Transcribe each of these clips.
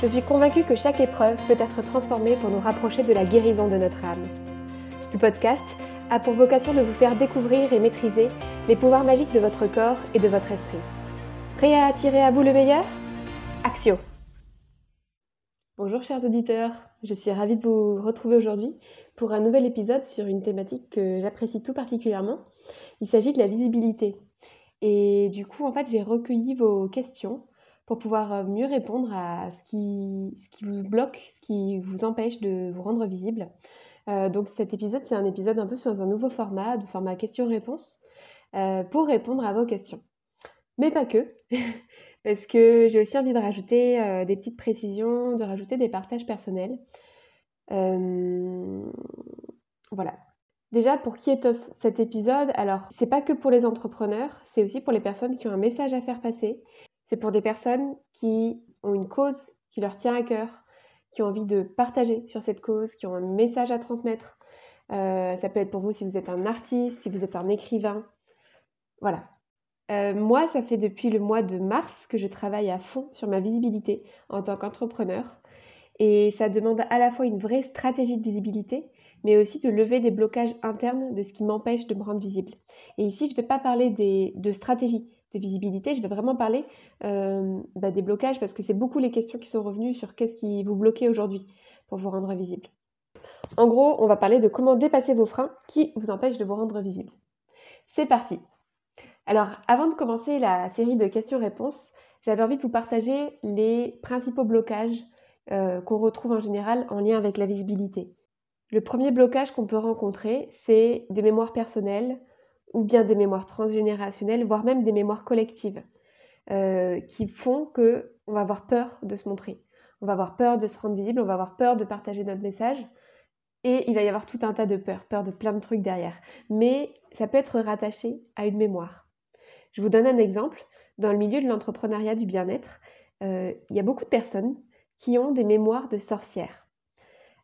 Je suis convaincue que chaque épreuve peut être transformée pour nous rapprocher de la guérison de notre âme. Ce podcast a pour vocation de vous faire découvrir et maîtriser les pouvoirs magiques de votre corps et de votre esprit. Prêt à attirer à vous le meilleur? Axio Bonjour chers auditeurs, je suis ravie de vous retrouver aujourd'hui pour un nouvel épisode sur une thématique que j'apprécie tout particulièrement. Il s'agit de la visibilité. Et du coup, en fait, j'ai recueilli vos questions pour pouvoir euh, mieux répondre à ce qui, vous bloque, ce qui vous empêche de vous rendre visible. Euh, donc cet épisode, c'est un épisode un peu sur un nouveau format, de format question-réponse, euh, pour répondre à vos questions. Mais pas que, parce que j'ai aussi envie de rajouter des petites précisions, de rajouter des partages personnels. voilà. Déjà, pour qui est cet épisode? Alors, c'est pas que pour les entrepreneurs, c'est aussi pour les personnes qui ont un message à faire passer c'est pour des personnes qui ont une cause qui leur tient à cœur, qui ont envie de partager sur cette cause, qui ont un message à transmettre. Euh, ça peut être pour vous si vous êtes un artiste, si vous êtes un écrivain. Voilà. Euh, moi, ça fait depuis le mois de mars que je travaille à fond sur ma visibilité en tant qu'entrepreneur. Et ça demande à la fois une vraie stratégie de visibilité, mais aussi de lever des blocages internes de ce qui m'empêche de me rendre visible. Et ici, je ne vais pas parler de stratégie, de visibilité, je vais vraiment parler euh, bah, des blocages parce que c'est beaucoup les questions qui sont revenues sur qu'est-ce qui vous bloquez aujourd'hui pour vous rendre visible. En gros, on va parler de comment dépasser vos freins qui vous empêchent de vous rendre visible. C'est parti. Alors, avant de commencer la série de questions-réponses, j'avais envie de vous partager les principaux blocages euh, qu'on retrouve en général en lien avec la visibilité. Le premier blocage qu'on peut rencontrer, c'est des mémoires personnelles, ou bien des mémoires transgénérationnelles, voire même des mémoires collectives, euh, qui font que on va avoir peur de se montrer, on va avoir peur de se rendre visible, on va avoir peur de partager notre message, et il va y avoir tout un tas de peurs, peur de plein de trucs derrière. Mais ça peut être rattaché à une mémoire. Je vous donne un exemple. Dans le milieu de l'entrepreneuriat du bien-être, euh, il y a beaucoup de personnes qui ont des mémoires de sorcières,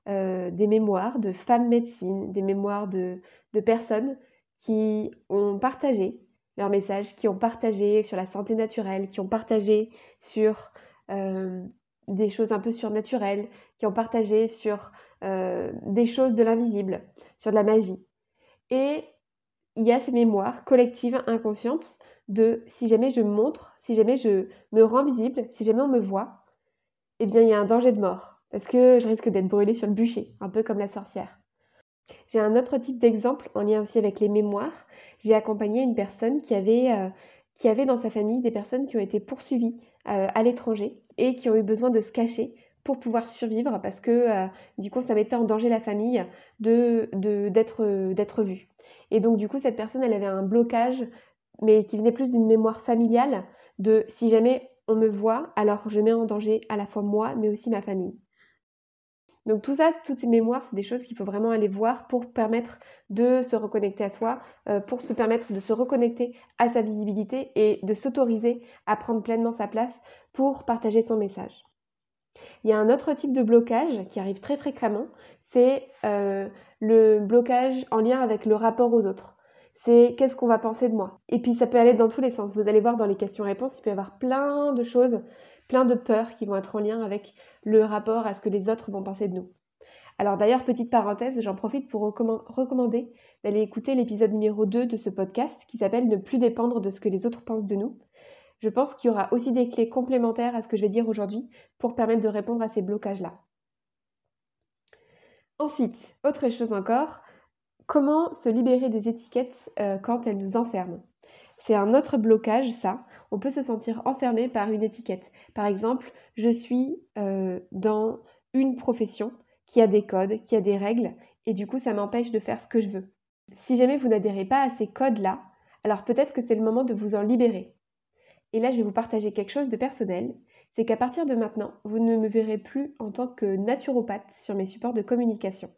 euh, des mémoires de femmes médecines, des mémoires de, de personnes qui ont partagé leur message, qui ont partagé sur la santé naturelle, qui ont partagé sur euh, des choses un peu surnaturelles, qui ont partagé sur euh, des choses de l'invisible, sur de la magie. Et il y a ces mémoires collectives, inconscientes, de si jamais je montre, si jamais je me rends visible, si jamais on me voit, eh bien il y a un danger de mort, parce que je risque d'être brûlée sur le bûcher, un peu comme la sorcière. J'ai un autre type d'exemple en lien aussi avec les mémoires. J'ai accompagné une personne qui avait, euh, qui avait dans sa famille des personnes qui ont été poursuivies euh, à l'étranger et qui ont eu besoin de se cacher pour pouvoir survivre parce que euh, du coup ça mettait en danger la famille d'être vue. Et donc du coup cette personne elle avait un blocage mais qui venait plus d'une mémoire familiale de si jamais on me voit alors je mets en danger à la fois moi mais aussi ma famille. Donc tout ça, toutes ces mémoires, c'est des choses qu'il faut vraiment aller voir pour permettre de se reconnecter à soi, euh, pour se permettre de se reconnecter à sa visibilité et de s'autoriser à prendre pleinement sa place pour partager son message. Il y a un autre type de blocage qui arrive très fréquemment, c'est euh, le blocage en lien avec le rapport aux autres. C'est qu'est-ce qu'on va penser de moi? Et puis ça peut aller dans tous les sens. Vous allez voir dans les questions-réponses, il peut y avoir plein de choses plein de peurs qui vont être en lien avec le rapport à ce que les autres vont penser de nous. Alors d'ailleurs, petite parenthèse, j'en profite pour recommander d'aller écouter l'épisode numéro 2 de ce podcast qui s'appelle Ne plus dépendre de ce que les autres pensent de nous. Je pense qu'il y aura aussi des clés complémentaires à ce que je vais dire aujourd'hui pour permettre de répondre à ces blocages-là. Ensuite, autre chose encore, comment se libérer des étiquettes euh, quand elles nous enferment? C'est un autre blocage, ça. On peut se sentir enfermé par une étiquette. Par exemple, je suis euh, dans une profession qui a des codes, qui a des règles, et du coup, ça m'empêche de faire ce que je veux. Si jamais vous n'adhérez pas à ces codes-là, alors peut-être que c'est le moment de vous en libérer. Et là, je vais vous partager quelque chose de personnel. c'est qu'à partir de maintenant, vous ne me verrez plus en tant que naturopathe sur mes supports de communication.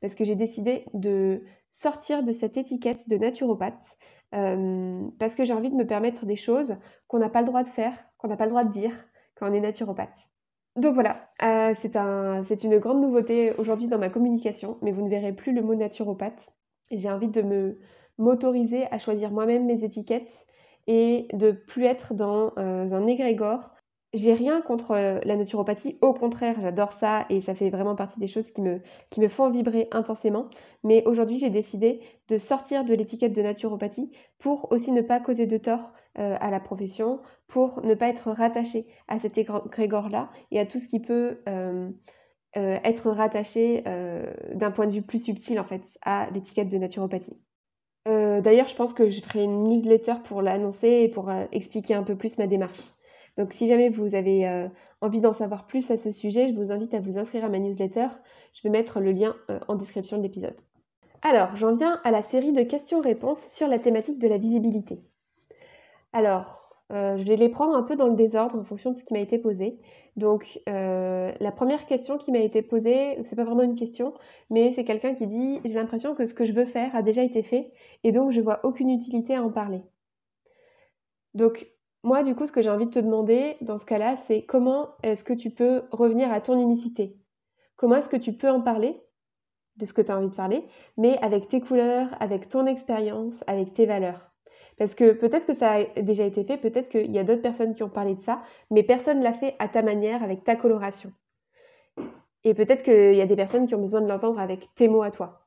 Parce que j'ai décidé de sortir de cette étiquette de naturopathe, parce que j'ai envie de me permettre des choses qu'on n'a pas le droit de faire, qu'on n'a pas le droit de dire quand on est naturopathe. Donc voilà, euh, c'est une grande nouveauté aujourd'hui dans ma communication, mais vous ne verrez plus le mot naturopathe. J'ai envie de me m'autoriser à choisir moi-même mes étiquettes et de plus être dans euh, un égrégore j'ai rien contre euh, la naturopathie, au contraire, j'adore ça et ça fait vraiment partie des choses qui me, qui me font vibrer intensément. Mais aujourd'hui, j'ai décidé de sortir de l'étiquette de naturopathie pour aussi ne pas causer de tort euh, à la profession, pour ne pas être rattaché à cet égrégore-là et à tout ce qui peut euh, être rattaché d'un point de vue plus subtil en fait à l'étiquette de naturopathie. D'ailleurs, je pense que je ferai une newsletter pour l'annoncer et pour expliquer un peu plus ma démarche. Donc si jamais vous avez euh, envie d'en savoir plus à ce sujet, je vous invite à vous inscrire à ma newsletter. Je vais mettre le lien euh, en description de l'épisode. Alors, j'en viens à la série de questions-réponses sur la thématique de la visibilité. Alors, euh, je vais les prendre un peu dans le désordre en fonction de ce qui m'a été posé. Donc, la première question qui m'a été posée, c'est pas vraiment une question, mais c'est quelqu'un qui dit J'ai l'impression que ce que je veux faire a déjà été fait et donc je vois aucune utilité à en parler. Donc, moi, du coup, ce que j'ai envie de te demander dans ce cas-là, c'est comment est-ce que tu peux revenir à ton unicité? Comment est-ce que tu peux en parler de ce que tu as envie de parler, mais avec tes couleurs, avec ton expérience, avec tes valeurs? Parce que peut-être que ça a déjà été fait, peut-être qu'il y a d'autres personnes qui ont parlé de ça, mais personne ne l'a fait à ta manière, avec ta coloration. Et peut-être qu'il y a des personnes qui ont besoin de l'entendre avec tes mots à toi.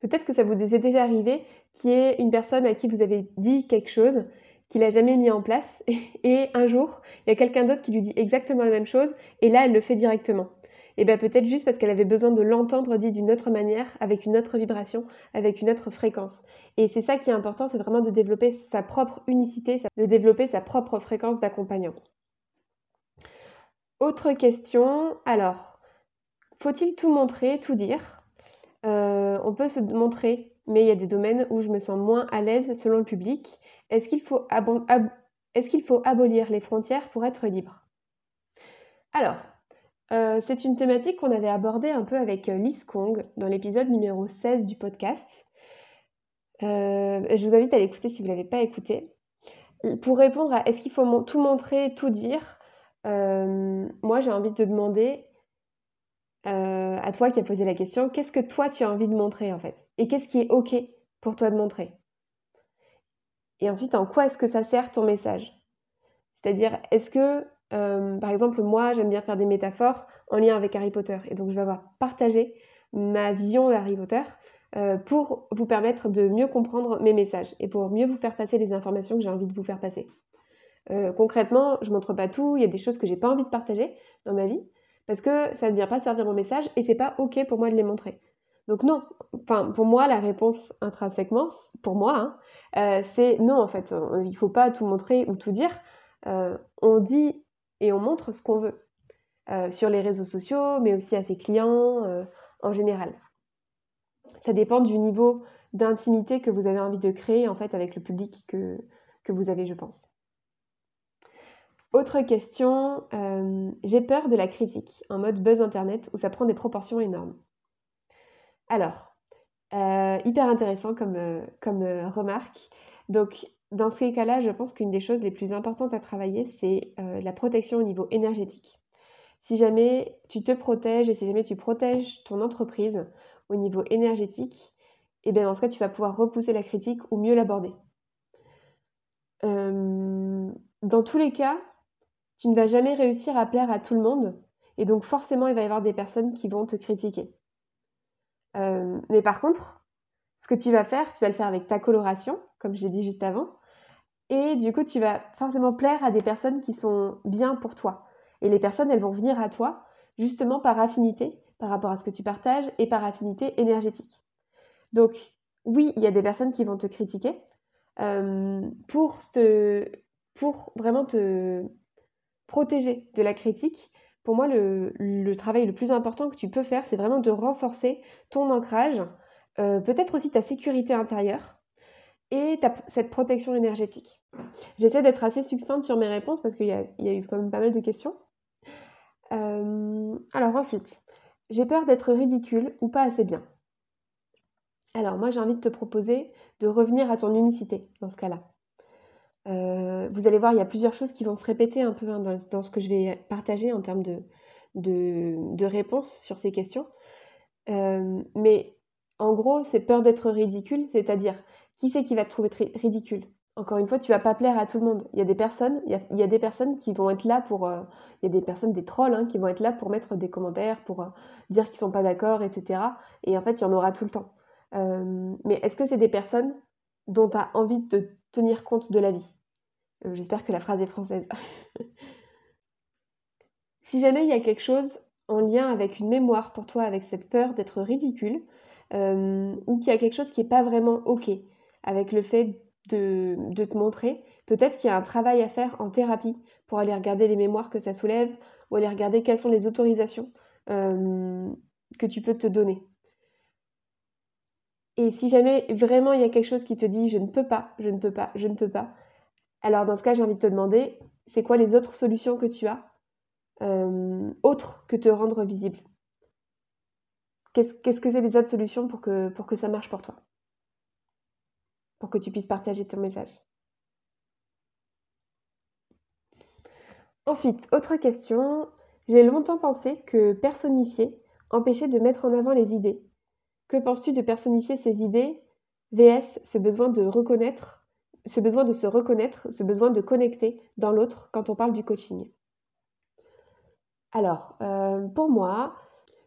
Peut-être que ça vous est déjà arrivé qu'il y ait une personne à qui vous avez dit quelque chose qu'il n'a jamais mis en place. Et un jour, il y a quelqu'un d'autre qui lui dit exactement la même chose, et là, elle le fait directement. Et bien peut-être juste parce qu'elle avait besoin de l'entendre dit d'une autre manière, avec une autre vibration, avec une autre fréquence. Et c'est ça qui est important, c'est vraiment de développer sa propre unicité, de développer sa propre fréquence d'accompagnant. Autre question, alors, faut-il tout montrer, tout dire? Euh, On peut se montrer, mais il y a des domaines où je me sens moins à l'aise selon le public. Est-ce qu'il faut, abolir les frontières pour être libre? Alors, euh, c'est une thématique qu'on avait abordée un peu avec euh, Liz Kong dans l'épisode numéro 16 du podcast. Je vous invite à l'écouter si vous ne l'avez pas écouté. Pour répondre à est-ce qu'il faut tout montrer, tout dire, moi j'ai envie de te demander à toi qui as posé la question, qu'est-ce que toi tu as envie de montrer en fait? Et qu'est-ce qui est OK pour toi de montrer? Et ensuite, en quoi est-ce que ça sert ton message? C'est-à-dire, est-ce que, euh, par exemple, moi, j'aime bien faire des métaphores en lien avec Harry Potter. Et donc, je vais avoir partagé ma vision d'Harry Potter euh, pour vous permettre de mieux comprendre mes messages et pour mieux vous faire passer les informations que j'ai envie de vous faire passer. Euh, concrètement, je montre pas tout, il y a des choses que j'ai pas envie de partager dans ma vie parce que ça ne vient pas servir mon message et c'est pas ok pour moi de les montrer. Donc non, enfin pour moi la réponse intrinsèquement, pour moi, hein, euh, c'est non en fait, il ne faut pas tout montrer ou tout dire. Euh, on dit et on montre ce qu'on veut euh, sur les réseaux sociaux, mais aussi à ses clients en général. Ça dépend du niveau d'intimité que vous avez envie de créer en fait avec le public que, que vous avez, je pense. Autre question, j'ai peur de la critique en mode buzz internet où ça prend des proportions énormes. Alors, euh, hyper intéressant comme, euh, comme euh, remarque. Donc, dans ces cas-là, je pense qu'une des choses les plus importantes à travailler, c'est la protection au niveau énergétique. Si jamais tu te protèges et si jamais tu protèges ton entreprise au niveau énergétique, et eh bien dans ce cas, tu vas pouvoir repousser la critique ou mieux l'aborder. dans tous les cas, tu ne vas jamais réussir à plaire à tout le monde et donc forcément, il va y avoir des personnes qui vont te critiquer. Euh, mais par contre, ce que tu vas faire, tu vas le faire avec ta coloration, comme j'ai dit juste avant. Et du coup, tu vas forcément plaire à des personnes qui sont bien pour toi. Et les personnes, elles vont venir à toi justement par affinité par rapport à ce que tu partages et par affinité énergétique. Donc, oui, il y a des personnes qui vont te critiquer euh, pour, te, pour vraiment te protéger de la critique pour moi, le, travail le plus important que tu peux faire, c'est vraiment de renforcer ton ancrage, euh, peut-être aussi ta sécurité intérieure, et cette protection énergétique. J'essaie d'être assez succincte sur mes réponses parce qu'il y, a eu quand même pas mal de questions. Euh, alors ensuite, j'ai peur d'être ridicule ou pas assez bien. Alors moi j'ai envie de te proposer de revenir à ton unicité dans ce cas-là. Euh, vous allez voir, il y a plusieurs choses qui vont se répéter un peu hein, dans, ce que je vais partager en termes de, de, réponses sur ces questions. Euh, mais en gros, c'est peur d'être ridicule, c'est-à-dire qui c'est qui va te trouver ridicule? Encore une fois, tu vas pas plaire à tout le monde. Il y a des personnes, il y a, des personnes qui vont être là pour, euh, il y a des personnes, des trolls, hein, qui vont être là pour mettre des commentaires, pour dire qu'ils sont pas d'accord, etc. Et en fait, il y en aura tout le temps. mais est-ce que c'est des personnes dont tu as envie de tenir compte de la vie? Euh, J'espère que la phrase est française. si jamais il y a quelque chose en lien avec une mémoire pour toi, avec cette peur d'être ridicule, euh, ou qu'il y a quelque chose qui n'est pas vraiment OK avec le fait de, te montrer, peut-être qu'il y a un travail à faire en thérapie pour aller regarder les mémoires que ça soulève, ou aller regarder quelles sont les autorisations euh, que tu peux te donner. Et si jamais vraiment il y a quelque chose qui te dit je ne peux pas, je ne peux pas, je ne peux pas, alors dans ce cas j'ai envie de te demander, c'est quoi les autres solutions que tu as, euh, autres que te rendre visible? Qu'est-ce que c'est les autres solutions pour que, pour que ça marche pour toi? Pour que tu puisses partager ton message. Ensuite, autre question. J'ai longtemps pensé que personnifier empêchait de mettre en avant les idées. Que penses-tu de personnifier ces idées? VS, ce besoin de reconnaître, ce besoin de se reconnaître, ce besoin de connecter dans l'autre quand on parle du coaching Alors, euh, pour moi,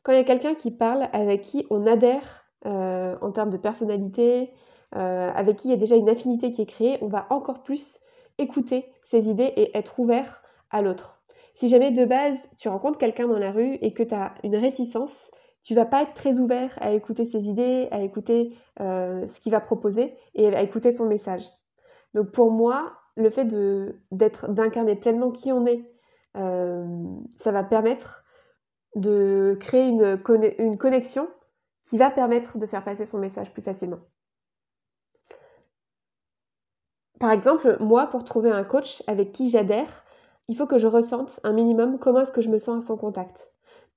quand il y a quelqu'un qui parle avec qui on adhère euh, en termes de personnalité, euh, avec qui il y a déjà une affinité qui est créée, on va encore plus écouter ces idées et être ouvert à l'autre. Si jamais de base tu rencontres quelqu'un dans la rue et que tu as une réticence, tu vas pas être très ouvert à écouter ses idées, à écouter ce qu'il va proposer et à écouter son message. Donc pour moi, le fait d'incarner pleinement qui on est, euh, ça va permettre de créer une, une connexion qui va permettre de faire passer son message plus facilement. Par exemple, moi, pour trouver un coach avec qui j'adhère, il faut que je ressente un minimum comment est-ce que je me sens à son contact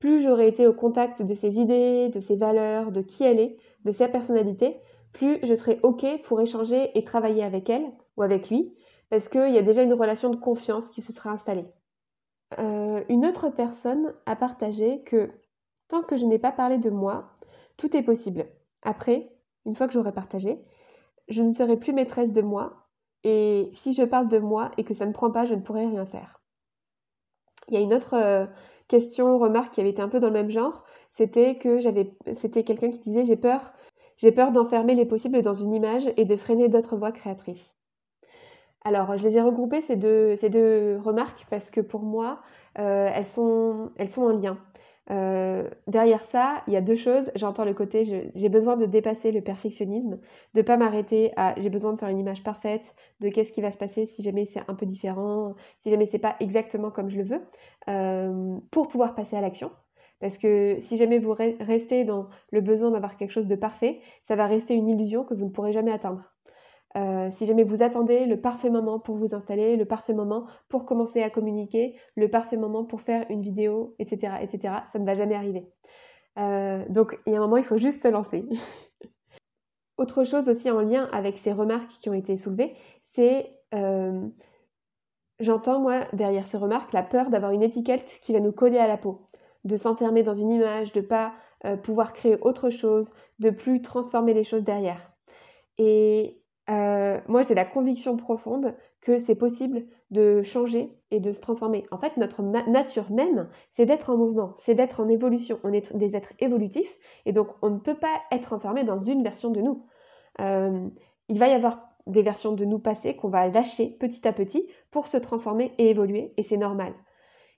plus j'aurai été au contact de ses idées, de ses valeurs, de qui elle est, de sa personnalité, plus je serai OK pour échanger et travailler avec elle ou avec lui, parce qu'il y a déjà une relation de confiance qui se sera installée. Euh, une autre personne a partagé que tant que je n'ai pas parlé de moi, tout est possible. Après, une fois que j'aurai partagé, je ne serai plus maîtresse de moi, et si je parle de moi et que ça ne prend pas, je ne pourrai rien faire. Il y a une autre euh, question, remarque qui avait été un peu dans le même genre, c'était que j'avais, c'était quelqu'un qui disait j'ai peur, j'ai peur d'enfermer les possibles dans une image et de freiner d'autres voix créatrices. Alors, je les ai regroupées ces deux, ces deux remarques parce que pour moi, euh, elles, sont, elles sont en lien. Euh, derrière ça, il y a deux choses. J'entends le côté j'ai besoin de dépasser le perfectionnisme, de pas m'arrêter à j'ai besoin de faire une image parfaite, de qu'est-ce qui va se passer si jamais c'est un peu différent, si jamais c'est pas exactement comme je le veux, euh, pour pouvoir passer à l'action. Parce que si jamais vous restez dans le besoin d'avoir quelque chose de parfait, ça va rester une illusion que vous ne pourrez jamais atteindre. Euh, si jamais vous attendez le parfait moment pour vous installer, le parfait moment pour commencer à communiquer, le parfait moment pour faire une vidéo, etc., etc., ça ne va jamais arriver. Euh, donc il y a un moment, il faut juste se lancer. Autre chose aussi en lien avec ces remarques qui ont été soulevées, c'est euh, j'entends moi derrière ces remarques la peur d'avoir une étiquette qui va nous coller à la peau, de s'enfermer dans une image, de pas pouvoir créer autre chose, de plus transformer les choses derrière. Et euh, moi, j'ai la conviction profonde que c'est possible de changer et de se transformer. En fait, notre nature même, c'est d'être en mouvement, c'est d'être en évolution. On est des êtres évolutifs et donc on ne peut pas être enfermé dans une version de nous. Euh, il va y avoir des versions de nous passées qu'on va lâcher petit à petit pour se transformer et évoluer et c'est normal.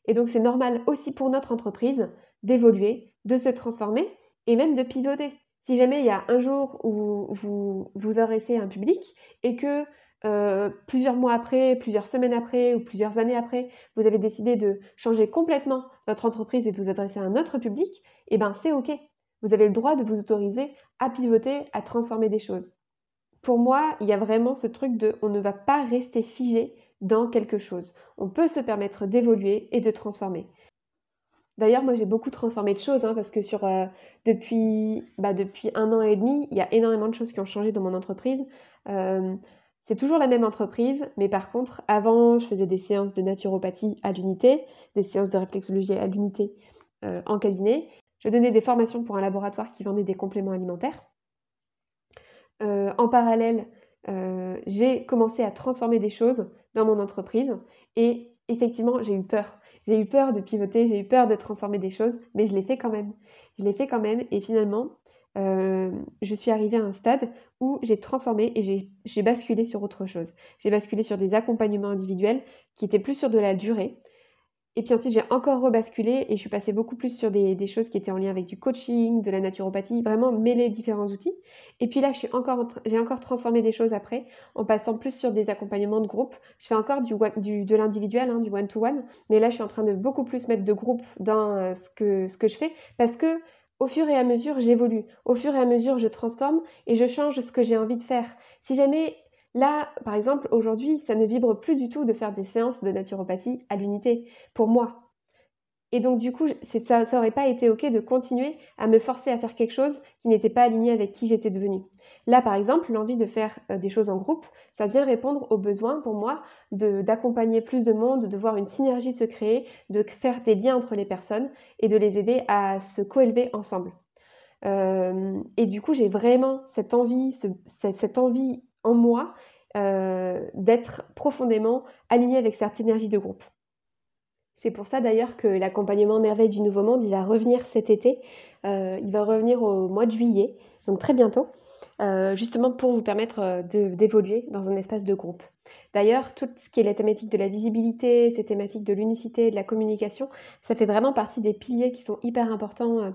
Et donc c'est normal aussi pour notre entreprise d'évoluer, de se transformer et même de pivoter. Si jamais il y a un jour où vous vous adressez à un public et que euh, plusieurs mois après, plusieurs semaines après ou plusieurs années après, vous avez décidé de changer complètement votre entreprise et de vous adresser à un autre public, eh ben c'est OK. Vous avez le droit de vous autoriser à pivoter, à transformer des choses. pour moi, il y a vraiment ce truc de on ne va pas rester figé dans quelque chose. On peut se permettre d'évoluer et de transformer. D'ailleurs, moi, j'ai beaucoup transformé de choses hein, parce que sur, euh, depuis, bah, depuis un an et demi, il y a énormément de choses qui ont changé dans mon entreprise. C'est toujours la même entreprise, mais par contre, avant, je faisais des séances de naturopathie à l'unité, des séances de réflexologie à l'unité euh, en cabinet. Je donnais des formations pour un laboratoire qui vendait des compléments alimentaires. Euh, en parallèle, j'ai commencé à transformer des choses dans mon entreprise et effectivement, j'ai eu peur. J'ai eu peur de pivoter, j'ai eu peur de transformer des choses, mais je l'ai fait quand même. Je l'ai fait quand même et finalement, euh, je suis arrivée à un stade où j'ai transformé et j'ai basculé sur autre chose. J'ai basculé sur des accompagnements individuels qui étaient plus sur de la durée, et puis ensuite, j'ai encore rebasculé et je suis passée beaucoup plus sur des, choses qui étaient en lien avec du coaching, de la naturopathie, vraiment mêler différents outils. Et puis là, j'ai encore, transformé des choses après en passant plus sur des accompagnements de groupe. Je fais encore du, de l'individuel, hein, du one-to-one, mais là, je suis en train de beaucoup plus mettre de groupe dans euh, ce, que, ce que je fais parce que au fur et à mesure, j'évolue. Au fur et à mesure, je transforme et je change ce que j'ai envie de faire. Si jamais Là, par exemple, aujourd'hui, ça ne vibre plus du tout de faire des séances de naturopathie à l'unité, pour moi. Et donc, du coup, ça n'aurait pas été OK de continuer à me forcer à faire quelque chose qui n'était pas aligné avec qui j'étais devenue. Là, par exemple, l'envie de faire euh, des choses en groupe, ça vient répondre aux besoins pour moi d'accompagner plus de monde, de voir une synergie se créer, de faire des liens entre les personnes et de les aider à se coélever ensemble. Euh, et du coup, j'ai vraiment cette envie, cette envie en moi d'être profondément aligné avec cette énergie de groupe. C'est pour ça d'ailleurs que l'accompagnement Merveille du Nouveau Monde, il va revenir cet été. Euh, il va revenir au mois de juillet, donc très bientôt, euh, justement pour vous permettre d'évoluer dans un espace de groupe. D'ailleurs, tout ce qui est la thématique de la visibilité, ces thématiques de l'unicité, de la communication, ça fait vraiment partie des piliers qui sont hyper importants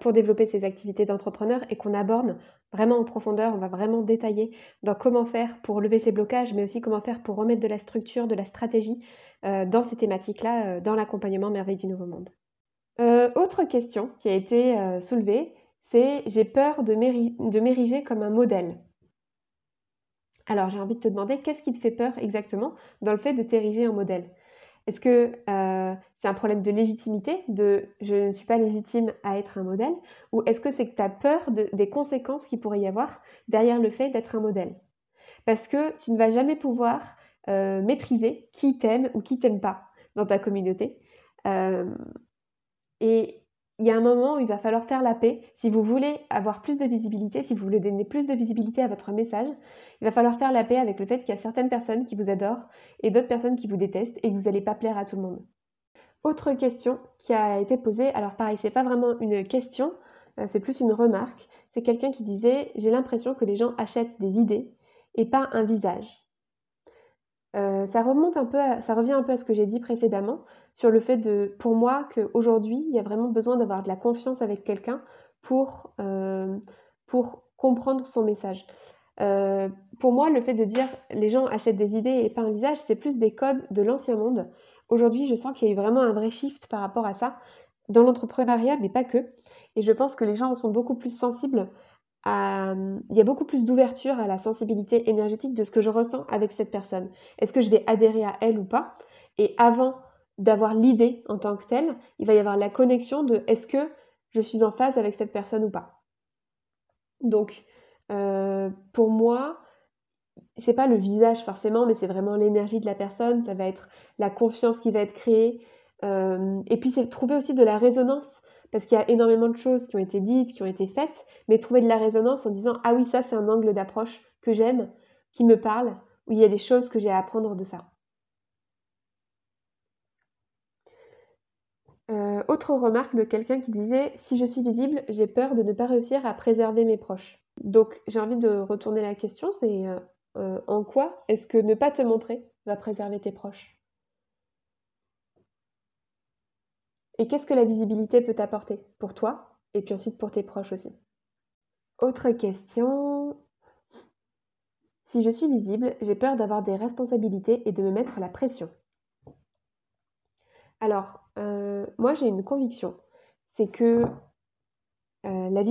pour développer ces activités d'entrepreneur et qu'on aborde vraiment en profondeur, on va vraiment détailler dans comment faire pour lever ces blocages, mais aussi comment faire pour remettre de la structure, de la stratégie euh, dans ces thématiques-là, euh, dans l'accompagnement Merveille du Nouveau Monde. Euh, autre question qui a été soulevée, c'est j'ai peur de m'ériger comme un modèle. Alors j'ai envie de te demander, qu'est-ce qui te fait peur exactement dans le fait de t'ériger en modèle? Est-ce que euh, c'est un problème de légitimité, de je ne suis pas légitime à être un modèle, ou est-ce que c'est que tu as peur des conséquences qu'il pourrait y avoir derrière le fait d'être un modèle? Parce que tu ne vas jamais pouvoir euh, maîtriser qui t'aime ou qui t'aime pas dans ta communauté. Euh, et il y a un moment où il va falloir faire la paix. Si vous voulez avoir plus de visibilité, si vous voulez donner plus de visibilité à votre message, il va falloir faire la paix avec le fait qu'il y a certaines personnes qui vous adorent et d'autres personnes qui vous détestent et que vous n'allez pas plaire à tout le monde. Autre question qui a été posée, alors pareil, c'est pas vraiment une question, euh, c'est plus une remarque. C'est quelqu'un qui disait J'ai l'impression que les gens achètent des idées et pas un visage. Euh, ça remonte un peu, ça revient un peu à ce que j'ai dit précédemment sur le fait de, pour moi, qu'aujourd'hui, il y a vraiment besoin d'avoir de la confiance avec quelqu'un pour, euh, pour comprendre son message. Euh, pour moi, le fait de dire les gens achètent des idées et pas un visage, c'est plus des codes de l'ancien monde. Aujourd'hui, je sens qu'il y a eu vraiment un vrai shift par rapport à ça dans l'entrepreneuriat, mais pas que. Et je pense que les gens sont beaucoup plus sensibles il y a beaucoup plus d'ouverture à la sensibilité énergétique de ce que je ressens avec cette personne. Est-ce que je vais adhérer à elle ou pas? Et avant d'avoir l'idée en tant que telle, il va y avoir la connexion de est-ce que je suis en phase avec cette personne ou pas? Donc, euh, pour moi, c'est pas le visage forcément, mais c'est vraiment l'énergie de la personne. Ça va être la confiance qui va être créée. Euh, et puis, c'est trouver aussi de la résonance parce qu'il y a énormément de choses qui ont été dites, qui ont été faites, mais trouver de la résonance en disant ah oui ça c'est un angle d'approche que j'aime, qui me parle, où il y a des choses que j'ai à apprendre de ça. Euh, autre remarque de quelqu'un qui disait si je suis visible, j'ai peur de ne pas réussir à préserver mes proches. Donc j'ai envie de retourner la question, c'est euh, euh, en quoi est-ce que ne pas te montrer va préserver tes proches? Et qu'est-ce que la visibilité peut t'apporter pour toi et puis ensuite pour tes proches aussi? Autre question. Si je suis visible, j'ai peur d'avoir des responsabilités et de me mettre la pression. Alors, euh, moi j'ai une conviction, c'est que la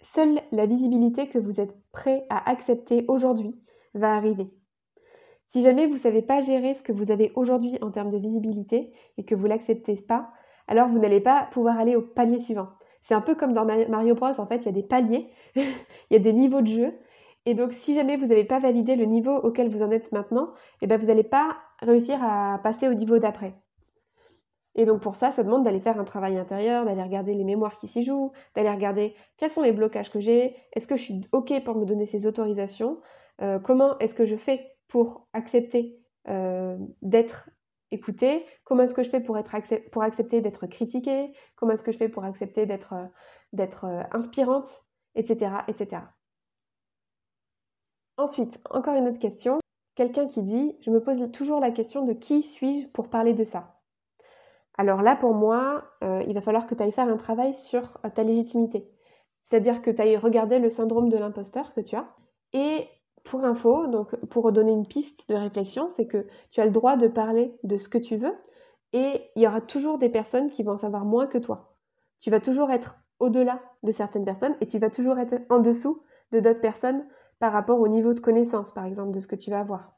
seule la visibilité que vous êtes prêt à accepter aujourd'hui va arriver. Si jamais vous ne savez pas gérer ce que vous avez aujourd'hui en termes de visibilité et que vous ne l'acceptez pas, alors vous n'allez pas pouvoir aller au palier suivant. C'est un peu comme dans Mario Bros, en fait, il y a des paliers, il y a des niveaux de jeu. Et donc, si jamais vous n'avez pas validé le niveau auquel vous en êtes maintenant, eh ben, vous n'allez pas réussir à passer au niveau d'après. Et donc, pour ça, ça demande d'aller faire un travail intérieur, d'aller regarder les mémoires qui s'y jouent, d'aller regarder quels sont les blocages que j'ai, est-ce que je suis OK pour me donner ces autorisations, euh, comment est-ce que je fais pour accepter euh, d'être écouter Comment est-ce que je fais pour, être pour accepter d'être critiquée Comment est-ce que je fais pour accepter d'être euh, euh, inspirante Etc. etc. Ensuite, encore une autre question. Quelqu'un qui dit, je me pose toujours la question de qui suis-je pour parler de ça? Alors là, pour moi, euh, il va falloir que tu ailles faire un travail sur ta légitimité. C'est-à-dire que tu ailles regarder le syndrome de l'imposteur que tu as et pour info, donc pour donner une piste de réflexion, c'est que tu as le droit de parler de ce que tu veux et il y aura toujours des personnes qui vont savoir moins que toi. Tu vas toujours être au-delà de certaines personnes et tu vas toujours être en dessous de d'autres personnes par rapport au niveau de connaissance, par exemple, de ce que tu vas avoir.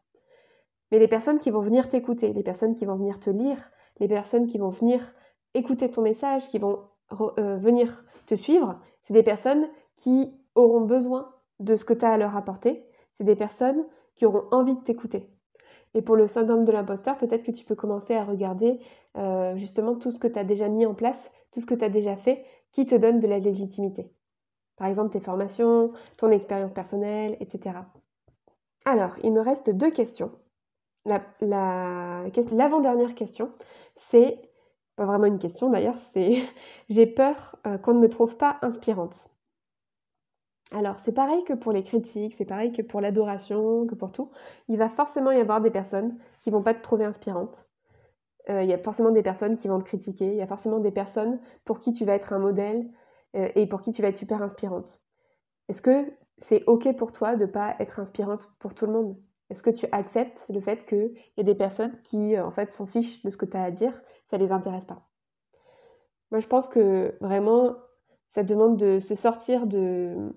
Mais les personnes qui vont venir t'écouter, les personnes qui vont venir te lire, les personnes qui vont venir écouter ton message, qui vont euh, venir te suivre, c'est des personnes qui auront besoin de ce que tu as à leur apporter c'est des personnes qui auront envie de t'écouter. Et pour le syndrome de l'imposteur, peut-être que tu peux commencer à regarder euh, justement tout ce que tu as déjà mis en place, tout ce que tu as déjà fait, qui te donne de la légitimité. Par exemple, tes formations, ton expérience personnelle, etc. Alors, il me reste deux questions. L'avant-dernière question, c'est, pas vraiment une question d'ailleurs, c'est j'ai peur euh, qu'on ne me trouve pas inspirante. Alors, c'est pareil que pour les critiques, c'est pareil que pour l'adoration, que pour tout. Il va forcément y avoir des personnes qui vont pas te trouver inspirante. Euh, il y a forcément des personnes qui vont te critiquer. Il y a forcément des personnes pour qui tu vas être un modèle euh, et pour qui tu vas être super inspirante. Est-ce que c'est OK pour toi de ne pas être inspirante pour tout le monde? Est-ce que tu acceptes le fait qu'il y a des personnes qui, euh, en fait, s'en fichent de ce que tu as à dire? Ça ne les intéresse pas. Moi, je pense que vraiment, ça demande de se sortir de,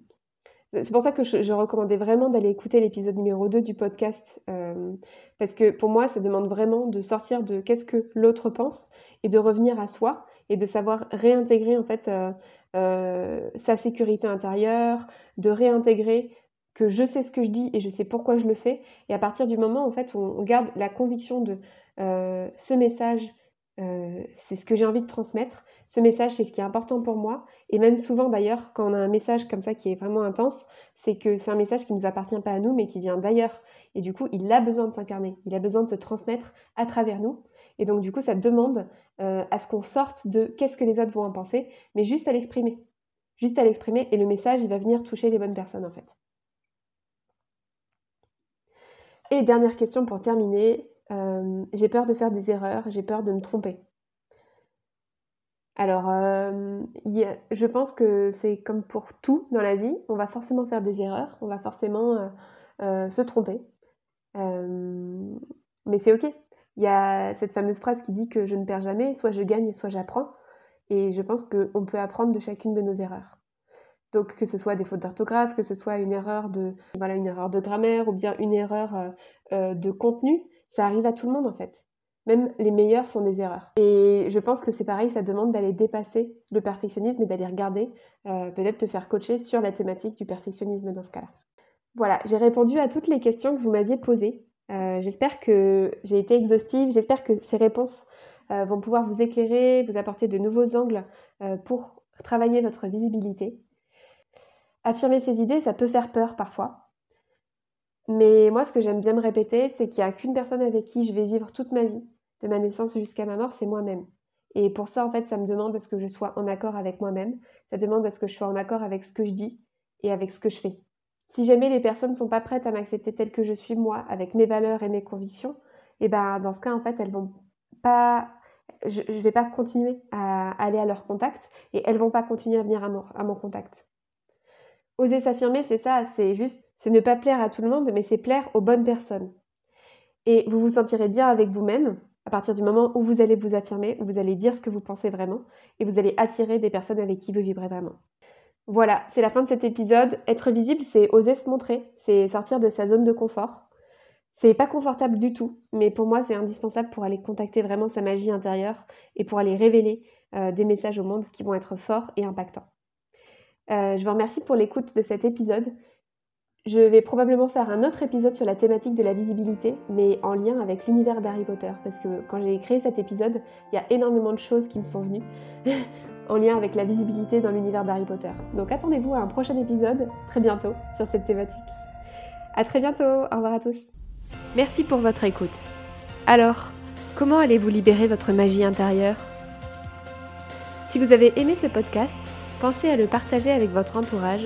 c'est pour ça que je, recommandais vraiment d'aller écouter l'épisode numéro 2 du podcast, euh, parce que pour moi, ça demande vraiment de sortir de qu'est-ce que l'autre pense et de revenir à soi et de savoir réintégrer en fait euh, euh, sa sécurité intérieure, de réintégrer que je sais ce que je dis et je sais pourquoi je le fais. Et à partir du moment en fait où on garde la conviction de ce message, c'est ce que j'ai envie de transmettre, ce message, c'est ce qui est important pour moi. Et même souvent d'ailleurs, quand on a un message comme ça qui est vraiment intense, c'est que c'est un message qui ne nous appartient pas à nous, mais qui vient d'ailleurs. Et du coup, il a besoin de s'incarner, il a besoin de se transmettre à travers nous. Et donc, du coup, ça demande euh, à ce qu'on sorte de qu'est-ce que les autres vont en penser, mais juste à l'exprimer. Juste à l'exprimer, et le message, il va venir toucher les bonnes personnes, en fait. Et dernière question pour terminer, euh, j'ai peur de faire des erreurs, j'ai peur de me tromper. Alors, euh, je pense que c'est comme pour tout dans la vie, on va forcément faire des erreurs, on va forcément euh, euh, se tromper. mais c'est ok. Il y a cette fameuse phrase qui dit que je ne perds jamais, soit je gagne, soit j'apprends. Et je pense qu'on peut apprendre de chacune de nos erreurs. Donc que ce soit des fautes d'orthographe, que ce soit une erreur de voilà une erreur de grammaire ou bien une erreur de contenu, ça arrive à tout le monde en fait. Même les meilleurs font des erreurs. Et je pense que c'est pareil, ça demande d'aller dépasser le perfectionnisme et d'aller regarder, euh, peut-être te faire coacher sur la thématique du perfectionnisme dans ce cas-là. Voilà, j'ai répondu à toutes les questions que vous m'aviez posées. Euh, j'espère que j'ai été exhaustive, j'espère que ces réponses euh, vont pouvoir vous éclairer, vous apporter de nouveaux angles pour travailler votre visibilité. Affirmer ses idées, ça peut faire peur parfois. Mais moi, ce que j'aime bien me répéter, c'est qu'il n'y a qu'une personne avec qui je vais vivre toute ma vie, de ma naissance jusqu'à ma mort, c'est moi-même. Et pour ça, en fait, ça me demande à ce que je sois en accord avec moi-même, ça demande à ce que je sois en accord avec ce que je dis et avec ce que je fais. Si jamais les personnes ne sont pas prêtes à m'accepter telle que je suis moi, avec mes valeurs et mes convictions, et eh ben dans ce cas, en fait, elles vont pas je ne vais pas continuer à aller à leur contact et elles vont pas continuer à venir à mon, à mon contact. Oser s'affirmer, c'est ça, c'est juste c'est ne pas plaire à tout le monde, mais c'est plaire aux bonnes personnes. Et vous vous sentirez bien avec vous-même à partir du moment où vous allez vous affirmer, où vous allez dire ce que vous pensez vraiment, et vous allez attirer des personnes avec qui vous vibrez vraiment. Voilà, c'est la fin de cet épisode. Être visible, c'est oser se montrer, c'est sortir de sa zone de confort. C'est pas confortable du tout, mais pour moi, c'est indispensable pour aller contacter vraiment sa magie intérieure et pour aller révéler euh, des messages au monde qui vont être forts et impactants. Euh, je vous remercie pour l'écoute de cet épisode. Je vais probablement faire un autre épisode sur la thématique de la visibilité, mais en lien avec l'univers d'Harry Potter, parce que quand j'ai créé cet épisode, il y a énormément de choses qui me sont venues en lien avec la visibilité dans l'univers d'Harry Potter. Donc attendez-vous à un prochain épisode très bientôt sur cette thématique. A très bientôt, au revoir à tous. Merci pour votre écoute. Alors, comment allez-vous libérer votre magie intérieure? Si vous avez aimé ce podcast, pensez à le partager avec votre entourage